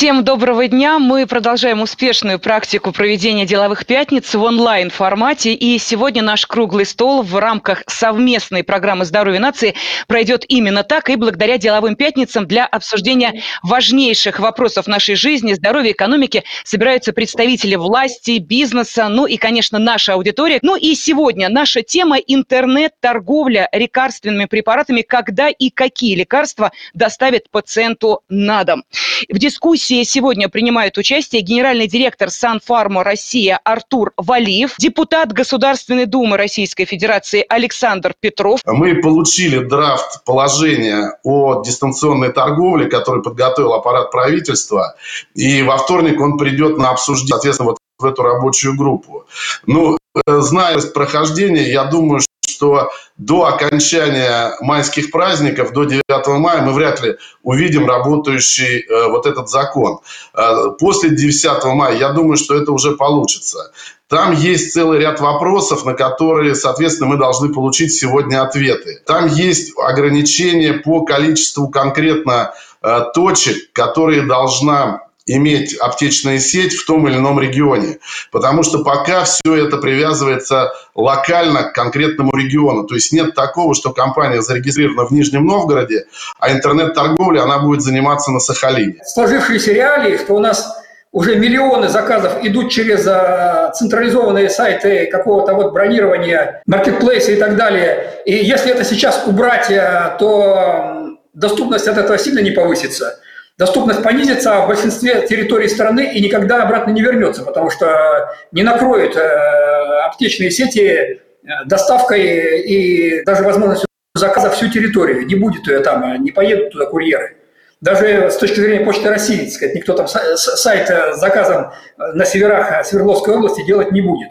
Всем доброго дня. Мы продолжаем успешную практику проведения деловых пятниц в онлайн-формате. И сегодня наш круглый стол в рамках совместной программы «Здоровье нации» пройдет именно так и благодаря деловым пятницам для обсуждения важнейших вопросов нашей жизни, здоровья, экономики собираются представители власти, бизнеса, ну и, конечно, наша аудитория. Ну и сегодня наша тема – интернет-торговля лекарственными препаратами, когда и какие лекарства доставят пациенту на дом. В дискуссии сегодня принимает участие генеральный директор Санфарма Россия Артур Валиев, депутат Государственной Думы Российской Федерации Александр Петров. Мы получили драфт положения о дистанционной торговле, который подготовил аппарат правительства, и во вторник он придет на обсуждение, соответственно, вот в эту рабочую группу. Ну, э, зная прохождения, я думаю, что до окончания майских праздников, до 9 мая, мы вряд ли увидим работающий э, вот этот закон. Э, после 10 мая, я думаю, что это уже получится. Там есть целый ряд вопросов, на которые, соответственно, мы должны получить сегодня ответы. Там есть ограничения по количеству конкретно э, точек, которые должна иметь аптечная сеть в том или ином регионе. Потому что пока все это привязывается локально к конкретному региону. То есть нет такого, что компания зарегистрирована в Нижнем Новгороде, а интернет-торговля она будет заниматься на Сахалине. Сложившиеся реалии, что у нас уже миллионы заказов идут через а, централизованные сайты какого-то вот бронирования, маркетплейса и так далее. И если это сейчас убрать, а, то доступность от этого сильно не повысится доступность понизится в большинстве территорий страны и никогда обратно не вернется, потому что не накроют э, аптечные сети э, доставкой и даже возможностью заказа всю территорию. Не будет ее там, а не поедут туда курьеры. Даже с точки зрения Почты России, так сказать, никто там сайт с заказом на северах Свердловской области делать не будет.